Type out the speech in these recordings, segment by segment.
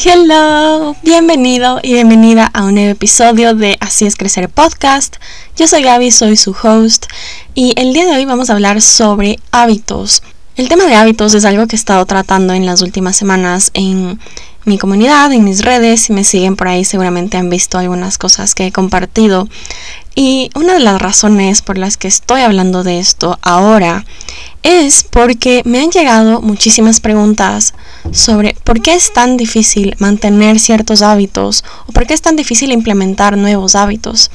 Hello, bienvenido y bienvenida a un nuevo episodio de Así es Crecer Podcast. Yo soy Gaby, soy su host y el día de hoy vamos a hablar sobre hábitos. El tema de hábitos es algo que he estado tratando en las últimas semanas en mi comunidad, en mis redes. Si me siguen por ahí seguramente han visto algunas cosas que he compartido. Y una de las razones por las que estoy hablando de esto ahora es porque me han llegado muchísimas preguntas sobre por qué es tan difícil mantener ciertos hábitos o por qué es tan difícil implementar nuevos hábitos.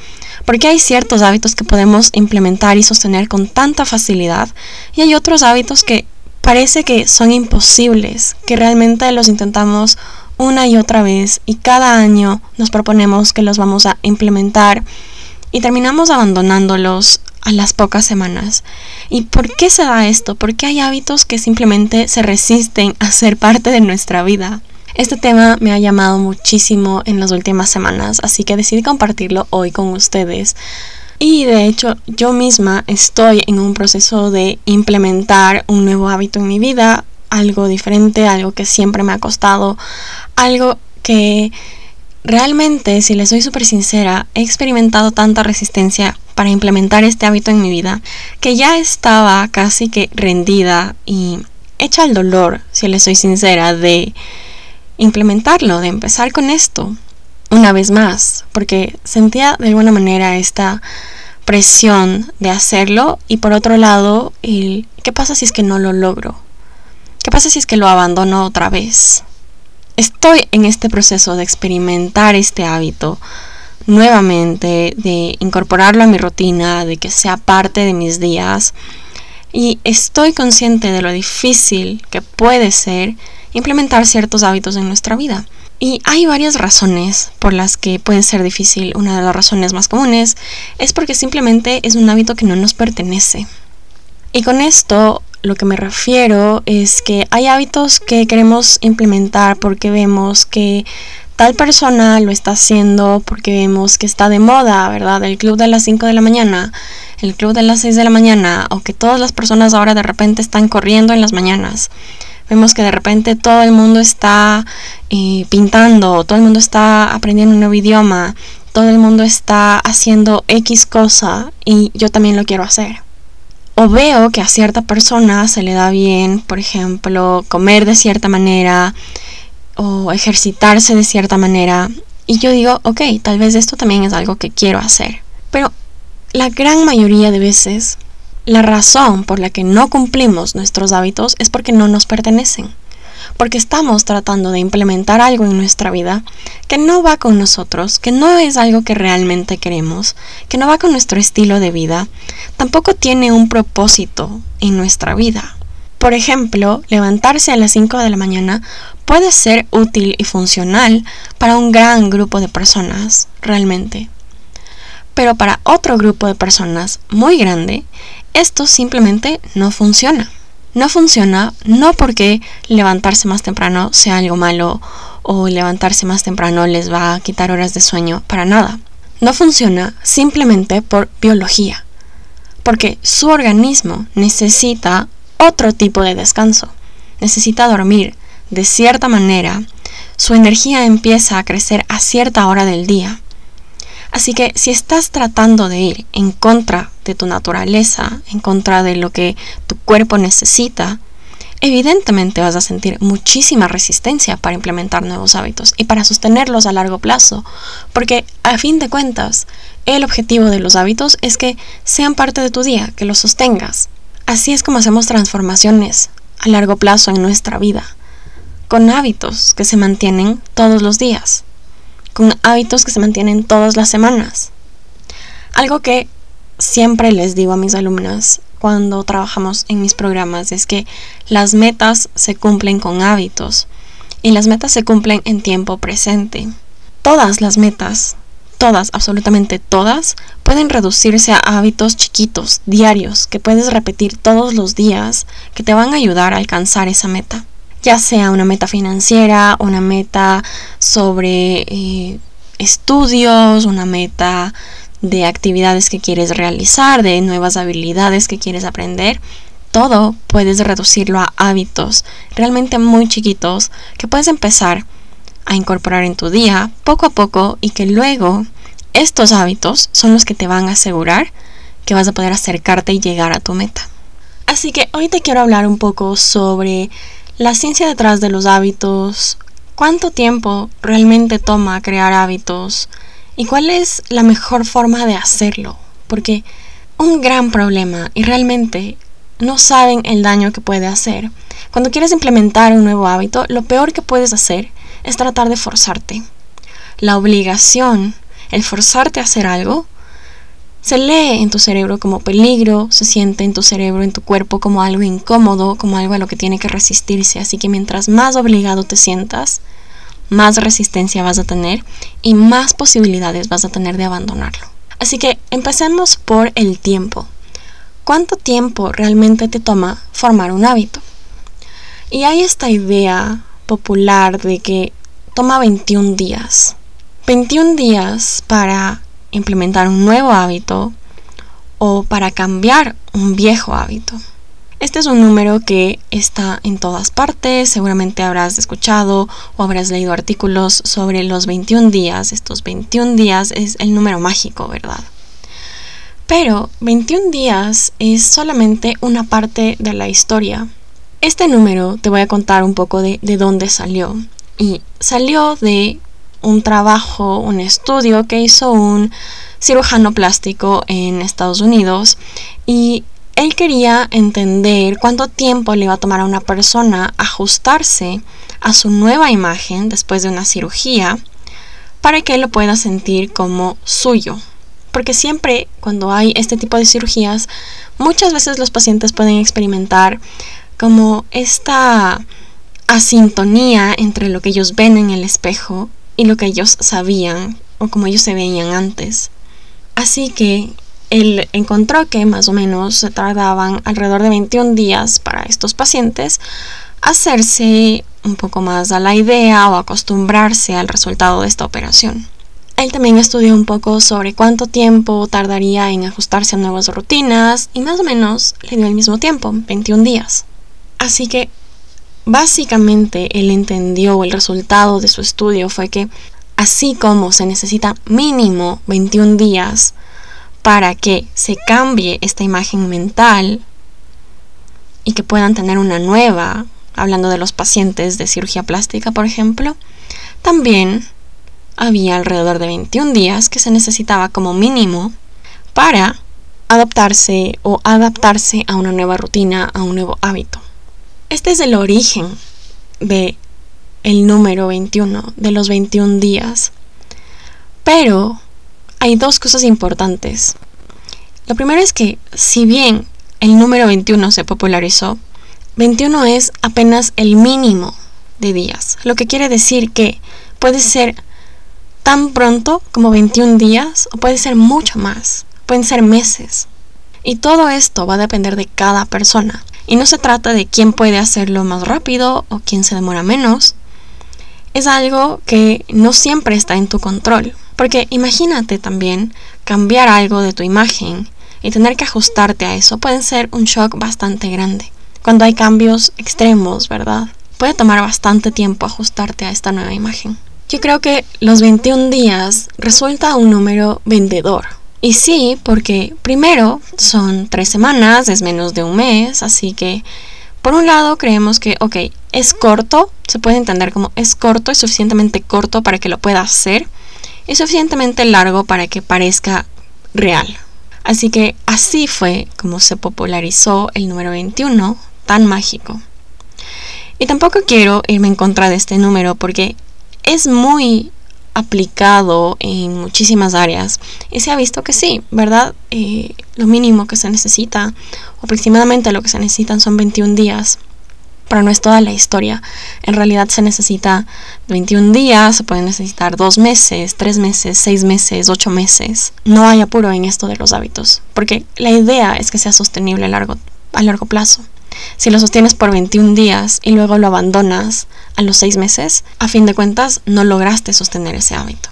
Porque hay ciertos hábitos que podemos implementar y sostener con tanta facilidad y hay otros hábitos que parece que son imposibles, que realmente los intentamos una y otra vez y cada año nos proponemos que los vamos a implementar y terminamos abandonándolos a las pocas semanas. ¿Y por qué se da esto? Porque hay hábitos que simplemente se resisten a ser parte de nuestra vida. Este tema me ha llamado muchísimo en las últimas semanas, así que decidí compartirlo hoy con ustedes. Y de hecho yo misma estoy en un proceso de implementar un nuevo hábito en mi vida, algo diferente, algo que siempre me ha costado, algo que realmente, si les soy súper sincera, he experimentado tanta resistencia para implementar este hábito en mi vida, que ya estaba casi que rendida y hecha al dolor, si les soy sincera, de implementarlo, de empezar con esto una vez más, porque sentía de alguna manera esta presión de hacerlo y por otro lado, el, ¿qué pasa si es que no lo logro? ¿Qué pasa si es que lo abandono otra vez? Estoy en este proceso de experimentar este hábito nuevamente, de incorporarlo a mi rutina, de que sea parte de mis días. Y estoy consciente de lo difícil que puede ser implementar ciertos hábitos en nuestra vida. Y hay varias razones por las que puede ser difícil. Una de las razones más comunes es porque simplemente es un hábito que no nos pertenece. Y con esto lo que me refiero es que hay hábitos que queremos implementar porque vemos que tal persona lo está haciendo porque vemos que está de moda, ¿verdad? El club de las 5 de la mañana, el club de las 6 de la mañana, o que todas las personas ahora de repente están corriendo en las mañanas. Vemos que de repente todo el mundo está eh, pintando, todo el mundo está aprendiendo un nuevo idioma, todo el mundo está haciendo X cosa y yo también lo quiero hacer. O veo que a cierta persona se le da bien, por ejemplo, comer de cierta manera, o ejercitarse de cierta manera. Y yo digo, ok, tal vez esto también es algo que quiero hacer. Pero la gran mayoría de veces, la razón por la que no cumplimos nuestros hábitos es porque no nos pertenecen. Porque estamos tratando de implementar algo en nuestra vida que no va con nosotros, que no es algo que realmente queremos, que no va con nuestro estilo de vida, tampoco tiene un propósito en nuestra vida. Por ejemplo, levantarse a las 5 de la mañana puede ser útil y funcional para un gran grupo de personas, realmente. Pero para otro grupo de personas muy grande, esto simplemente no funciona. No funciona no porque levantarse más temprano sea algo malo o levantarse más temprano les va a quitar horas de sueño, para nada. No funciona simplemente por biología, porque su organismo necesita otro tipo de descanso. Necesita dormir de cierta manera. Su energía empieza a crecer a cierta hora del día. Así que si estás tratando de ir en contra de tu naturaleza, en contra de lo que tu cuerpo necesita, evidentemente vas a sentir muchísima resistencia para implementar nuevos hábitos y para sostenerlos a largo plazo, porque a fin de cuentas, el objetivo de los hábitos es que sean parte de tu día, que los sostengas, Así es como hacemos transformaciones a largo plazo en nuestra vida, con hábitos que se mantienen todos los días, con hábitos que se mantienen todas las semanas. Algo que siempre les digo a mis alumnas cuando trabajamos en mis programas es que las metas se cumplen con hábitos y las metas se cumplen en tiempo presente. Todas las metas todas, absolutamente todas, pueden reducirse a hábitos chiquitos, diarios, que puedes repetir todos los días, que te van a ayudar a alcanzar esa meta. Ya sea una meta financiera, una meta sobre eh, estudios, una meta de actividades que quieres realizar, de nuevas habilidades que quieres aprender, todo puedes reducirlo a hábitos realmente muy chiquitos que puedes empezar a incorporar en tu día poco a poco y que luego estos hábitos son los que te van a asegurar que vas a poder acercarte y llegar a tu meta. Así que hoy te quiero hablar un poco sobre la ciencia detrás de los hábitos, cuánto tiempo realmente toma crear hábitos y cuál es la mejor forma de hacerlo. Porque un gran problema y realmente no saben el daño que puede hacer. Cuando quieres implementar un nuevo hábito, lo peor que puedes hacer es tratar de forzarte. La obligación, el forzarte a hacer algo, se lee en tu cerebro como peligro, se siente en tu cerebro, en tu cuerpo como algo incómodo, como algo a lo que tiene que resistirse. Así que mientras más obligado te sientas, más resistencia vas a tener y más posibilidades vas a tener de abandonarlo. Así que empecemos por el tiempo. ¿Cuánto tiempo realmente te toma formar un hábito? Y hay esta idea popular de que toma 21 días. 21 días para implementar un nuevo hábito o para cambiar un viejo hábito. Este es un número que está en todas partes, seguramente habrás escuchado o habrás leído artículos sobre los 21 días. Estos 21 días es el número mágico, ¿verdad? Pero 21 días es solamente una parte de la historia. Este número te voy a contar un poco de, de dónde salió. Y salió de un trabajo, un estudio que hizo un cirujano plástico en Estados Unidos y él quería entender cuánto tiempo le iba a tomar a una persona ajustarse a su nueva imagen después de una cirugía para que lo pueda sentir como suyo. Porque siempre cuando hay este tipo de cirugías, muchas veces los pacientes pueden experimentar como esta asintonía entre lo que ellos ven en el espejo y lo que ellos sabían o como ellos se veían antes. Así que él encontró que más o menos se tardaban alrededor de 21 días para estos pacientes hacerse un poco más a la idea o acostumbrarse al resultado de esta operación. Él también estudió un poco sobre cuánto tiempo tardaría en ajustarse a nuevas rutinas y más o menos le dio el mismo tiempo, 21 días. Así que Básicamente él entendió el resultado de su estudio fue que así como se necesita mínimo 21 días para que se cambie esta imagen mental y que puedan tener una nueva, hablando de los pacientes de cirugía plástica, por ejemplo, también había alrededor de 21 días que se necesitaba como mínimo para adaptarse o adaptarse a una nueva rutina, a un nuevo hábito. Este es el origen de el número 21, de los 21 días. Pero hay dos cosas importantes. Lo primero es que si bien el número 21 se popularizó, 21 es apenas el mínimo de días, lo que quiere decir que puede ser tan pronto como 21 días o puede ser mucho más, pueden ser meses. Y todo esto va a depender de cada persona. Y no se trata de quién puede hacerlo más rápido o quién se demora menos. Es algo que no siempre está en tu control. Porque imagínate también cambiar algo de tu imagen y tener que ajustarte a eso puede ser un shock bastante grande. Cuando hay cambios extremos, ¿verdad? Puede tomar bastante tiempo ajustarte a esta nueva imagen. Yo creo que los 21 días resulta un número vendedor y sí, porque primero son tres semanas, es menos de un mes, así que por un lado creemos que, ok, es corto, se puede entender como es corto, es suficientemente corto para que lo pueda hacer y suficientemente largo para que parezca real. Así que así fue como se popularizó el número 21, tan mágico. Y tampoco quiero irme en contra de este número porque es muy aplicado en muchísimas áreas y se ha visto que sí, ¿verdad? Eh, lo mínimo que se necesita, aproximadamente lo que se necesitan son 21 días, pero no es toda la historia. En realidad se necesita 21 días, se pueden necesitar 2 meses, 3 meses, 6 meses, 8 meses. No hay apuro en esto de los hábitos, porque la idea es que sea sostenible a largo, a largo plazo. Si lo sostienes por 21 días y luego lo abandonas a los 6 meses, a fin de cuentas no lograste sostener ese hábito.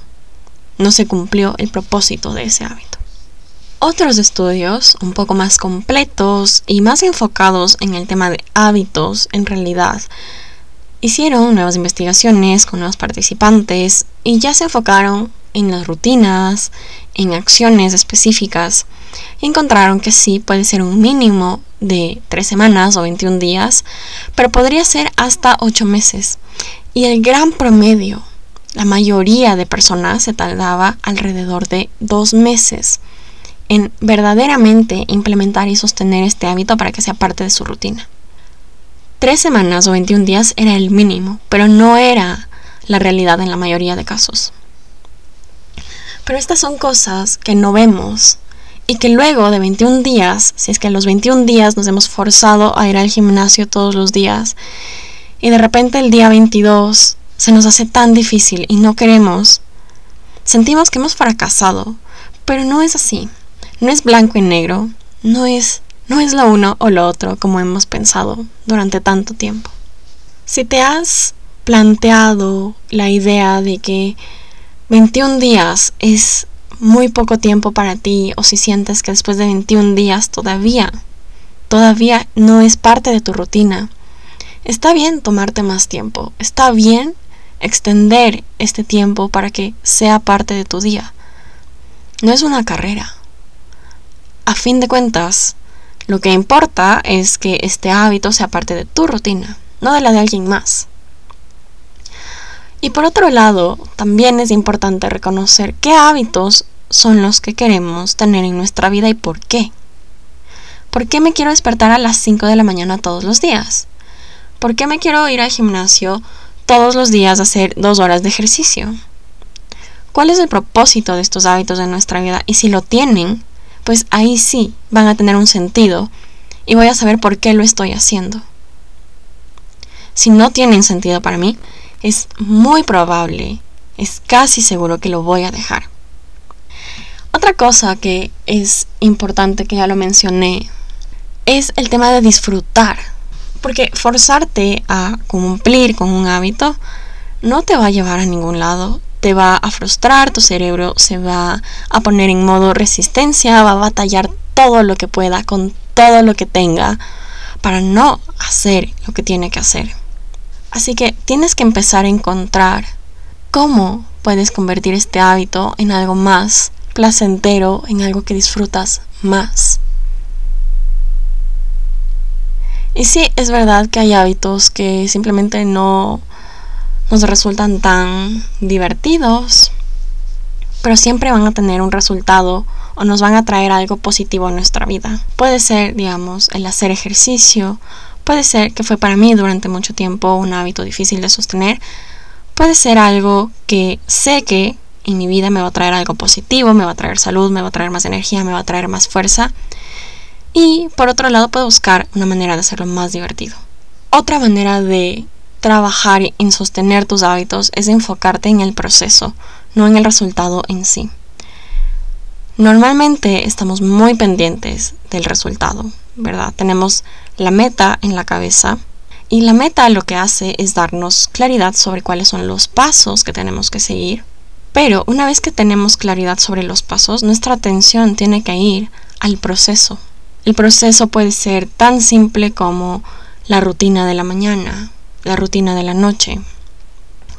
No se cumplió el propósito de ese hábito. Otros estudios, un poco más completos y más enfocados en el tema de hábitos, en realidad, Hicieron nuevas investigaciones con los participantes y ya se enfocaron en las rutinas, en acciones específicas. Encontraron que sí puede ser un mínimo de 3 semanas o 21 días, pero podría ser hasta 8 meses. Y el gran promedio, la mayoría de personas se tardaba alrededor de 2 meses en verdaderamente implementar y sostener este hábito para que sea parte de su rutina. Tres semanas o 21 días era el mínimo, pero no era la realidad en la mayoría de casos. Pero estas son cosas que no vemos y que luego de 21 días, si es que a los 21 días nos hemos forzado a ir al gimnasio todos los días y de repente el día 22 se nos hace tan difícil y no queremos, sentimos que hemos fracasado, pero no es así. No es blanco y negro, no es no es lo uno o lo otro como hemos pensado durante tanto tiempo. Si te has planteado la idea de que 21 días es muy poco tiempo para ti o si sientes que después de 21 días todavía, todavía no es parte de tu rutina, está bien tomarte más tiempo, está bien extender este tiempo para que sea parte de tu día. No es una carrera. A fin de cuentas, lo que importa es que este hábito sea parte de tu rutina, no de la de alguien más. Y por otro lado, también es importante reconocer qué hábitos son los que queremos tener en nuestra vida y por qué. ¿Por qué me quiero despertar a las 5 de la mañana todos los días? ¿Por qué me quiero ir al gimnasio todos los días a hacer dos horas de ejercicio? ¿Cuál es el propósito de estos hábitos en nuestra vida? Y si lo tienen, pues ahí sí van a tener un sentido y voy a saber por qué lo estoy haciendo. Si no tienen sentido para mí, es muy probable, es casi seguro que lo voy a dejar. Otra cosa que es importante, que ya lo mencioné, es el tema de disfrutar. Porque forzarte a cumplir con un hábito no te va a llevar a ningún lado te va a frustrar, tu cerebro se va a poner en modo resistencia, va a batallar todo lo que pueda con todo lo que tenga para no hacer lo que tiene que hacer. Así que tienes que empezar a encontrar cómo puedes convertir este hábito en algo más placentero, en algo que disfrutas más. Y sí, es verdad que hay hábitos que simplemente no nos resultan tan divertidos, pero siempre van a tener un resultado o nos van a traer algo positivo a nuestra vida. Puede ser, digamos, el hacer ejercicio, puede ser que fue para mí durante mucho tiempo un hábito difícil de sostener, puede ser algo que sé que en mi vida me va a traer algo positivo, me va a traer salud, me va a traer más energía, me va a traer más fuerza. Y por otro lado puedo buscar una manera de hacerlo más divertido. Otra manera de trabajar en sostener tus hábitos es enfocarte en el proceso, no en el resultado en sí. Normalmente estamos muy pendientes del resultado, ¿verdad? Tenemos la meta en la cabeza y la meta lo que hace es darnos claridad sobre cuáles son los pasos que tenemos que seguir. Pero una vez que tenemos claridad sobre los pasos, nuestra atención tiene que ir al proceso. El proceso puede ser tan simple como la rutina de la mañana, la rutina de la noche.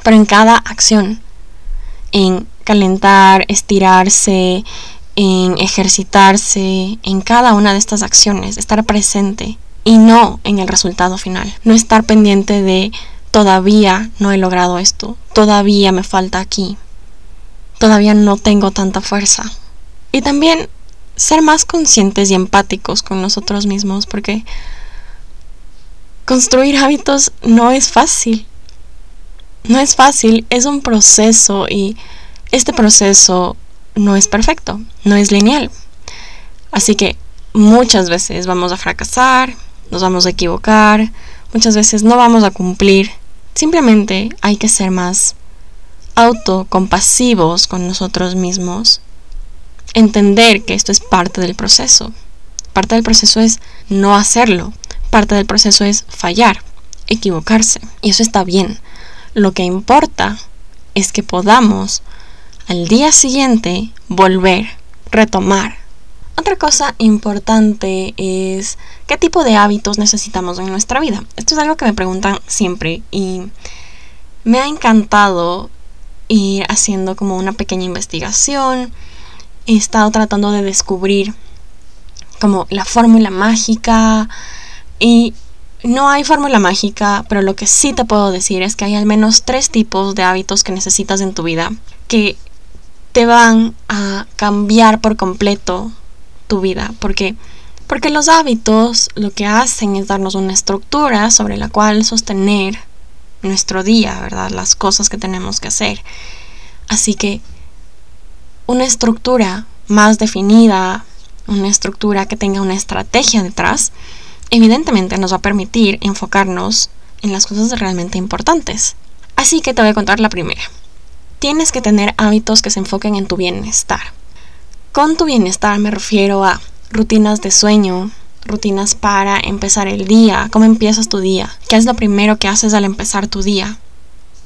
Pero en cada acción, en calentar, estirarse, en ejercitarse, en cada una de estas acciones, estar presente y no en el resultado final. No estar pendiente de todavía no he logrado esto, todavía me falta aquí, todavía no tengo tanta fuerza. Y también ser más conscientes y empáticos con nosotros mismos, porque construir hábitos no es fácil. No es fácil, es un proceso y este proceso no es perfecto, no es lineal. Así que muchas veces vamos a fracasar, nos vamos a equivocar, muchas veces no vamos a cumplir. Simplemente hay que ser más autocompasivos con nosotros mismos. Entender que esto es parte del proceso. Parte del proceso es no hacerlo, Parte del proceso es fallar, equivocarse, y eso está bien. Lo que importa es que podamos al día siguiente volver, retomar, Otra cosa importante es qué tipo de hábitos necesitamos en nuestra vida. Esto es algo que me preguntan siempre y me ha encantado ir haciendo como una pequeña investigación. He estado tratando de descubrir como la fórmula mágica y no hay fórmula mágica, pero lo que sí te puedo decir es que hay al menos tres tipos de hábitos que necesitas en tu vida que te van a cambiar por completo tu vida, porque porque los hábitos lo que hacen es darnos una estructura sobre la cual sostener nuestro día, ¿verdad? Las cosas que tenemos que hacer. Así que una estructura más definida, una estructura que tenga una estrategia detrás, evidentemente nos va a permitir enfocarnos en las cosas realmente importantes. Así que te voy a contar la primera. Tienes que tener hábitos que se enfoquen en tu bienestar. Con tu bienestar me refiero a rutinas de sueño, rutinas para empezar el día, cómo empiezas tu día, qué es lo primero que haces al empezar tu día,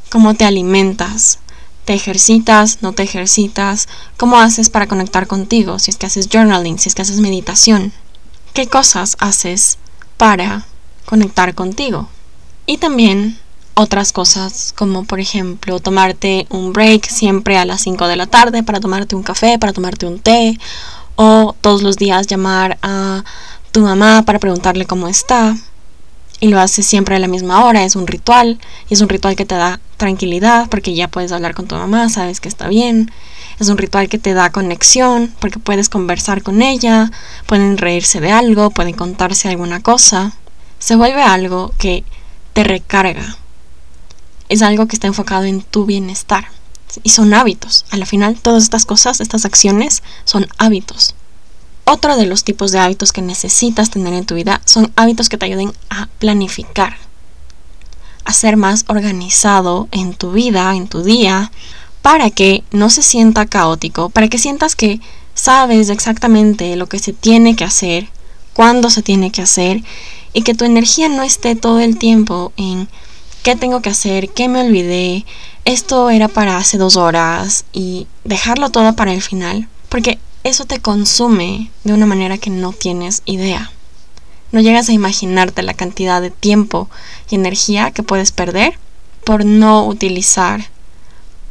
cómo te alimentas, te ejercitas, no te ejercitas, cómo haces para conectar contigo, si es que haces journaling, si es que haces meditación, qué cosas haces para conectar contigo. Y también otras cosas como por ejemplo tomarte un break siempre a las 5 de la tarde para tomarte un café, para tomarte un té o todos los días llamar a tu mamá para preguntarle cómo está y lo haces siempre a la misma hora, es un ritual y es un ritual que te da tranquilidad porque ya puedes hablar con tu mamá, sabes que está bien. Es un ritual que te da conexión porque puedes conversar con ella, pueden reírse de algo, pueden contarse alguna cosa. Se vuelve algo que te recarga. Es algo que está enfocado en tu bienestar. Y son hábitos. A la final, todas estas cosas, estas acciones, son hábitos. Otro de los tipos de hábitos que necesitas tener en tu vida son hábitos que te ayuden a planificar, a ser más organizado en tu vida, en tu día, para que no se sienta caótico, para que sientas que sabes exactamente lo que se tiene que hacer, cuándo se tiene que hacer y que tu energía no esté todo el tiempo en qué tengo que hacer, qué me olvidé, esto era para hace dos horas y dejarlo todo para el final, porque eso te consume de una manera que no tienes idea. No llegas a imaginarte la cantidad de tiempo y energía que puedes perder por no utilizar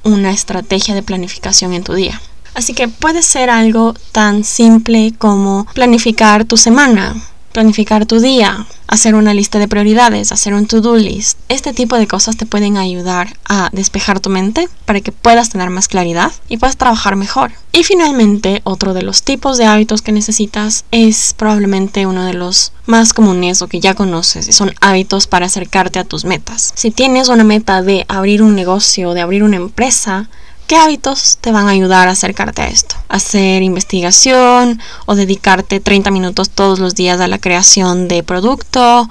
una estrategia de planificación en tu día. Así que puede ser algo tan simple como planificar tu semana, planificar tu día, hacer una lista de prioridades, hacer un to-do list. Este tipo de cosas te pueden ayudar a despejar tu mente para que puedas tener más claridad y puedas trabajar mejor. Y finalmente, otro de los tipos de hábitos que necesitas es probablemente uno de los más comunes o que ya conoces y son hábitos para acercarte a tus metas. Si tienes una meta de abrir un negocio, de abrir una empresa, ¿Qué hábitos te van a ayudar a acercarte a esto? Hacer investigación o dedicarte 30 minutos todos los días a la creación de producto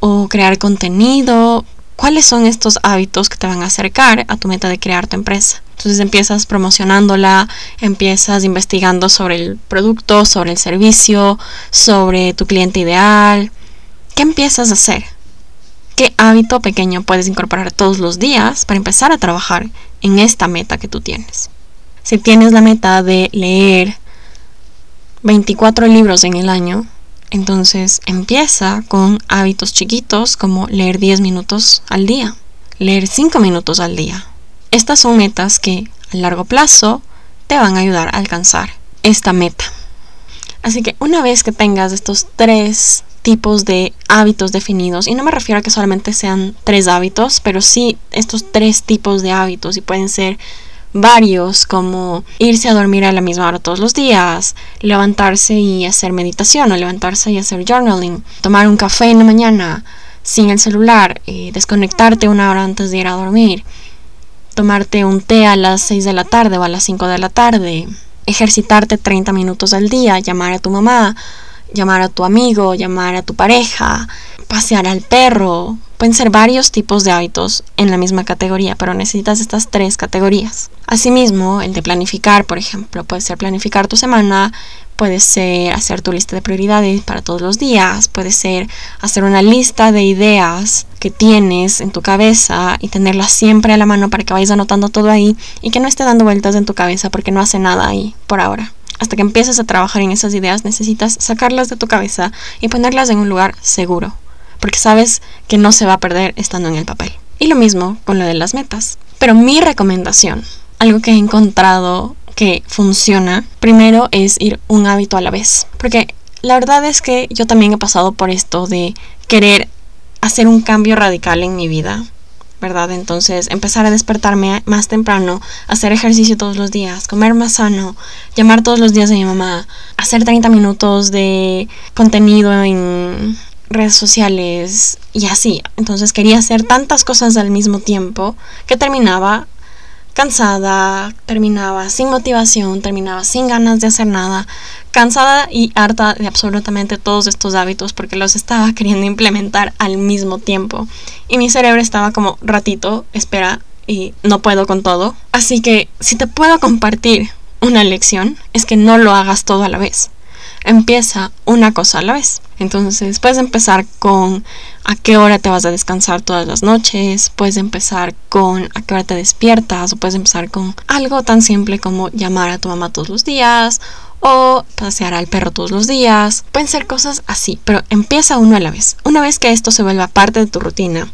o crear contenido. ¿Cuáles son estos hábitos que te van a acercar a tu meta de crear tu empresa? Entonces empiezas promocionándola, empiezas investigando sobre el producto, sobre el servicio, sobre tu cliente ideal. ¿Qué empiezas a hacer? ¿Qué hábito pequeño puedes incorporar todos los días para empezar a trabajar en esta meta que tú tienes? Si tienes la meta de leer 24 libros en el año, entonces empieza con hábitos chiquitos como leer 10 minutos al día, leer 5 minutos al día. Estas son metas que a largo plazo te van a ayudar a alcanzar esta meta. Así que una vez que tengas estos tres tipos de hábitos definidos. Y no me refiero a que solamente sean tres hábitos, pero sí estos tres tipos de hábitos y pueden ser varios como irse a dormir a la misma hora todos los días, levantarse y hacer meditación o levantarse y hacer journaling, tomar un café en la mañana sin el celular, y desconectarte una hora antes de ir a dormir, tomarte un té a las 6 de la tarde o a las 5 de la tarde, ejercitarte 30 minutos al día, llamar a tu mamá, llamar a tu amigo, llamar a tu pareja, pasear al perro. Pueden ser varios tipos de hábitos en la misma categoría, pero necesitas estas tres categorías. Asimismo, el de planificar, por ejemplo, puede ser planificar tu semana, puede ser hacer tu lista de prioridades para todos los días, puede ser hacer una lista de ideas que tienes en tu cabeza y tenerlas siempre a la mano para que vayas anotando todo ahí y que no esté dando vueltas en tu cabeza porque no hace nada ahí por ahora. Hasta que empieces a trabajar en esas ideas, necesitas sacarlas de tu cabeza y ponerlas en un lugar seguro, porque sabes que no se va a perder estando en el papel. Y lo mismo con lo de las metas. Pero mi recomendación, algo que he encontrado que funciona, primero es ir un hábito a la vez. Porque la verdad es que yo también he pasado por esto de querer hacer un cambio radical en mi vida ¿verdad? Entonces empezar a despertarme más temprano, hacer ejercicio todos los días, comer más sano, llamar todos los días a mi mamá, hacer 30 minutos de contenido en redes sociales y así. Entonces quería hacer tantas cosas al mismo tiempo que terminaba cansada, terminaba sin motivación, terminaba sin ganas de hacer nada, cansada y harta de absolutamente todos estos hábitos porque los estaba queriendo implementar al mismo tiempo. Y mi cerebro estaba como ratito, espera, y no puedo con todo. Así que si te puedo compartir una lección, es que no lo hagas todo a la vez empieza una cosa a la vez. Entonces puedes empezar con a qué hora te vas a descansar todas las noches, puedes empezar con a qué hora te despiertas o puedes empezar con algo tan simple como llamar a tu mamá todos los días o pasear al perro todos los días. Pueden ser cosas así, pero empieza uno a la vez. Una vez que esto se vuelva parte de tu rutina,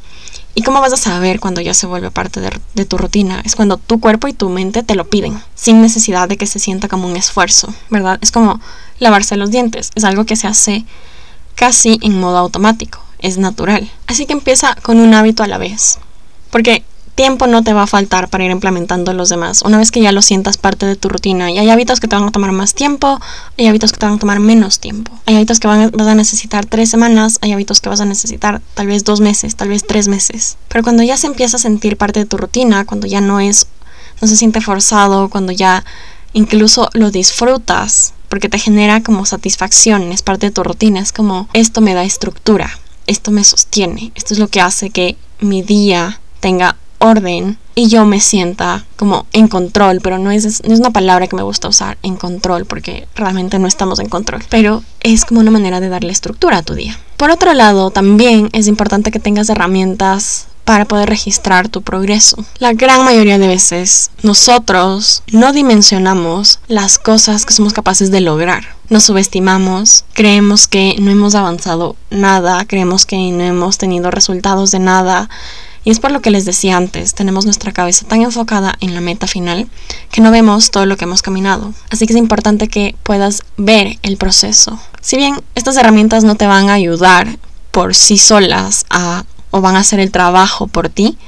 ¿Y cómo vas a saber cuando ya se vuelve parte de, de, tu rutina? Es cuando tu cuerpo y tu mente te lo piden, sin necesidad de que se sienta como un esfuerzo, ¿verdad? Es como lavarse los dientes, es algo que se hace casi en modo automático, es natural. Así que empieza con un hábito a la vez, porque tiempo no te va a faltar para ir implementando los demás. Una vez que ya lo sientas parte de tu rutina, y hay hábitos que te van a tomar más tiempo, hay hábitos que te van a tomar menos tiempo. Hay hábitos que vas a necesitar tres semanas, hay hábitos que vas a necesitar tal vez dos meses, tal vez tres meses. Pero cuando ya se empieza a sentir parte de tu rutina, cuando ya no es, no se siente forzado, cuando ya incluso lo disfrutas, porque te genera como satisfacción, es parte de tu rutina, es como esto me da estructura, esto me sostiene, esto es lo que hace que mi día tenga orden y yo me sienta como en control, pero no es, no es una palabra que me gusta usar, en control, porque realmente no estamos en control, pero es como una manera de darle estructura a tu día. Por otro lado, también es importante que tengas herramientas para poder registrar tu progreso. La gran mayoría de veces nosotros no dimensionamos las cosas que somos capaces de lograr. Nos subestimamos, creemos que no hemos avanzado nada, creemos que no hemos tenido resultados de nada y es por lo que les decía antes, tenemos nuestra cabeza tan enfocada en la meta final que no vemos todo lo que hemos caminado. Así que es importante que puedas ver el proceso. Si bien estas herramientas no te van a ayudar por sí solas a, o van a hacer el trabajo por ti,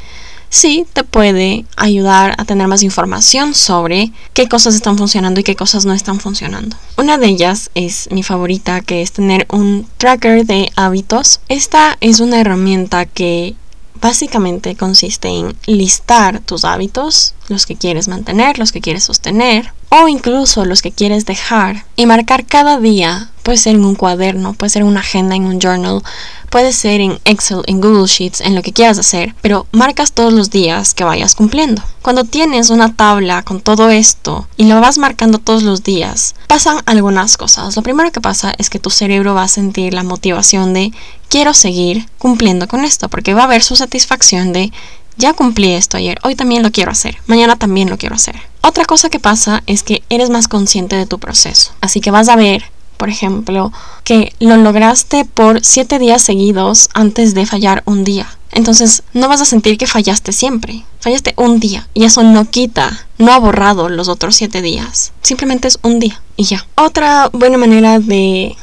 sí te puede ayudar a tener más información sobre qué cosas están funcionando y qué cosas no están funcionando. Una de ellas es mi favorita, que es tener un tracker de hábitos. Esta es una herramienta que básicamente consiste en listar tus hábitos, los que quieres mantener, los que quieres sostener o incluso los que quieres dejar y marcar cada día. Puede ser en un cuaderno, puede ser en una agenda, en un journal, puede ser en Excel, en Google Sheets, en lo que quieras hacer, pero marcas todos los días que vayas cumpliendo. Cuando tienes una tabla con todo esto y lo vas marcando todos los días, pasan algunas cosas. Lo primero que pasa es que tu cerebro va a sentir la motivación de quiero seguir cumpliendo con esto, porque va a haber su satisfacción de ya cumplí esto ayer, hoy también lo quiero hacer, mañana también lo quiero hacer. Otra cosa que pasa es que eres más consciente de tu proceso, así que vas a ver por ejemplo, que lo lograste por siete días seguidos antes de fallar un día. Entonces no vas a sentir que fallaste siempre. Fallaste un día y eso no quita, no ha borrado los otros siete días. Simplemente es un día y ya. Otra buena manera de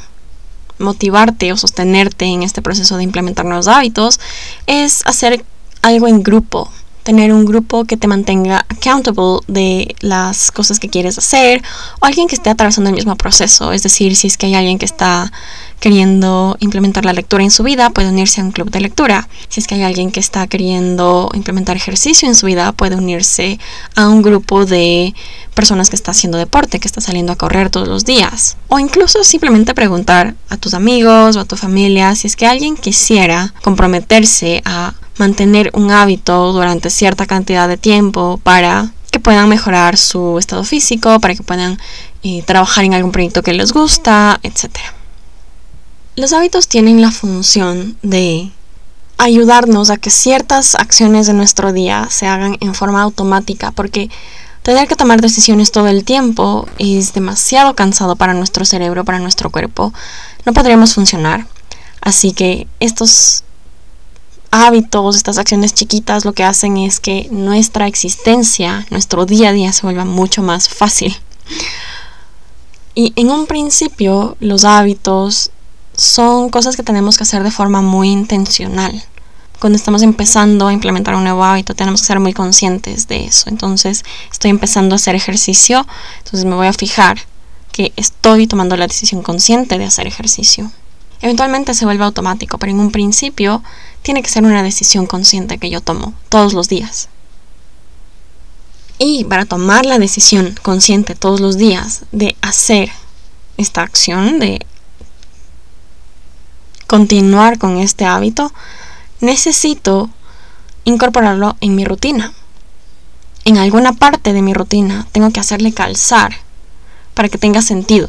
motivarte o sostenerte en este proceso de implementar nuevos hábitos es hacer algo en grupo tener un grupo que te mantenga accountable de las cosas que quieres hacer o alguien que esté atravesando el mismo proceso. Es decir, si es que hay alguien que está queriendo implementar la lectura en su vida, puede unirse a un club de lectura. Si es que hay alguien que está queriendo implementar ejercicio en su vida, puede unirse a un grupo de personas que está haciendo deporte, que está saliendo a correr todos los días. O incluso simplemente preguntar a tus amigos o a tu familia si es que alguien quisiera comprometerse a mantener un hábito durante cierta cantidad de tiempo para que puedan mejorar su estado físico, para que puedan eh, trabajar en algún proyecto que les gusta, etc. Los hábitos tienen la función de ayudarnos a que ciertas acciones de nuestro día se hagan en forma automática, porque Tener que tomar decisiones todo el tiempo es demasiado cansado para nuestro cerebro, para nuestro cuerpo. No podríamos funcionar. Así que estos hábitos, estas acciones chiquitas lo que hacen es que nuestra existencia, nuestro día a día se vuelva mucho más fácil. Y en un principio los hábitos son cosas que tenemos que hacer de forma muy intencional. Cuando estamos empezando a implementar un nuevo hábito tenemos que ser muy conscientes de eso. Entonces estoy empezando a hacer ejercicio, entonces me voy a fijar que estoy tomando la decisión consciente de hacer ejercicio. Eventualmente se vuelve automático, pero en un principio tiene que ser una decisión consciente que yo tomo todos los días. Y para tomar la decisión consciente todos los días de hacer esta acción, de continuar con este hábito, necesito incorporarlo en mi rutina. En alguna parte de mi rutina tengo que hacerle calzar para que tenga sentido.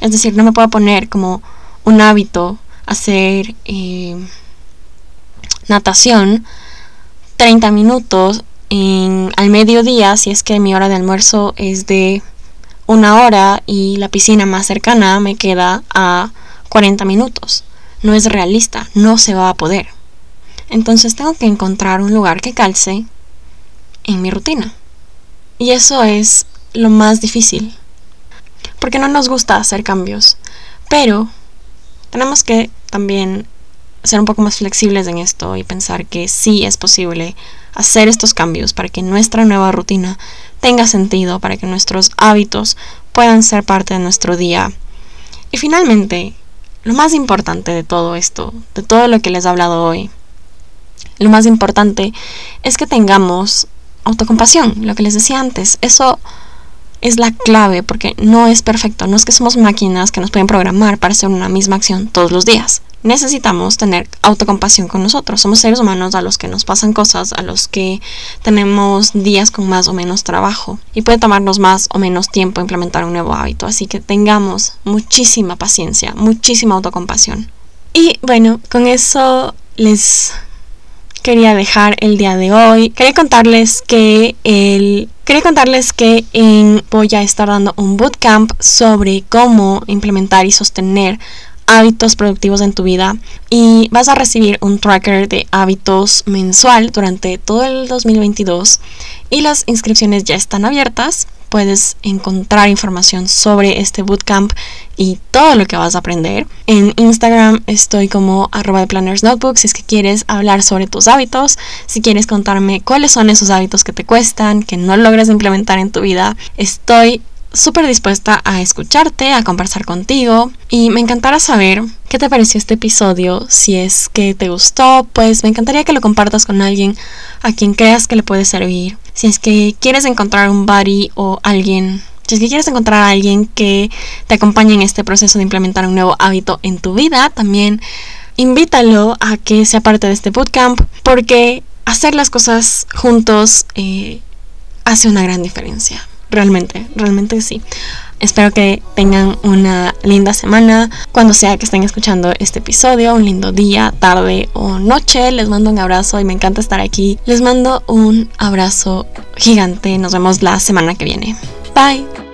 Es decir, no me puedo poner como un hábito hacer eh, natación 30 minutos al mediodía si es que mi hora de almuerzo es de una hora y la piscina más cercana me queda a 40 minutos. No es realista, no se va a poder. Entonces tengo que encontrar un lugar que calce en mi rutina. Y eso es lo más difícil. Porque no nos gusta hacer cambios. Pero tenemos que también ser un poco más flexibles en esto y pensar que sí es posible hacer estos cambios para que nuestra nueva rutina tenga sentido, para que nuestros hábitos puedan ser parte de nuestro día. Y finalmente, lo más importante de todo esto, de todo lo que les he hablado hoy, lo más importante es que tengamos autocompasión, lo que les decía antes. Eso es la clave porque no es perfecto, no es que somos máquinas que nos pueden programar para hacer una misma acción todos los días. Necesitamos tener autocompasión con nosotros. Somos seres humanos a los que nos pasan cosas, a los que tenemos días con más o menos trabajo y puede tomarnos más o menos tiempo implementar un nuevo hábito. Así que tengamos muchísima paciencia, muchísima autocompasión. Y bueno, con eso les quería dejar el día de hoy. Quería contarles que el Quería contarles que voy a estar dando un bootcamp sobre cómo implementar y sostener hábitos productivos en tu vida y vas a recibir un tracker de hábitos mensual durante todo el 2022 y las inscripciones ya están abiertas. Puedes encontrar información sobre este bootcamp y todo lo que vas a aprender. En Instagram estoy como arroba de planners notebook si es que quieres hablar sobre tus hábitos, si quieres contarme cuáles son esos hábitos que te cuestan, que no logras implementar en tu vida. Estoy súper dispuesta a escucharte, a conversar contigo y me encantará saber qué te pareció este episodio. Si es que te gustó, pues me encantaría que lo compartas con alguien a quien creas que le puede servir. Si es que quieres encontrar un buddy o alguien si es que quieres encontrar a alguien que te acompañe en este proceso de implementar un nuevo hábito en tu vida, también invítalo a que sea parte de este bootcamp porque hacer las cosas juntos eh, hace una gran diferencia realmente, realmente sí. Espero que tengan una linda semana cuando sea que estén escuchando este episodio, un lindo día, tarde o noche. Les mando un abrazo y me encanta estar aquí. Les mando un abrazo gigante. Nos vemos la semana que viene. Bye.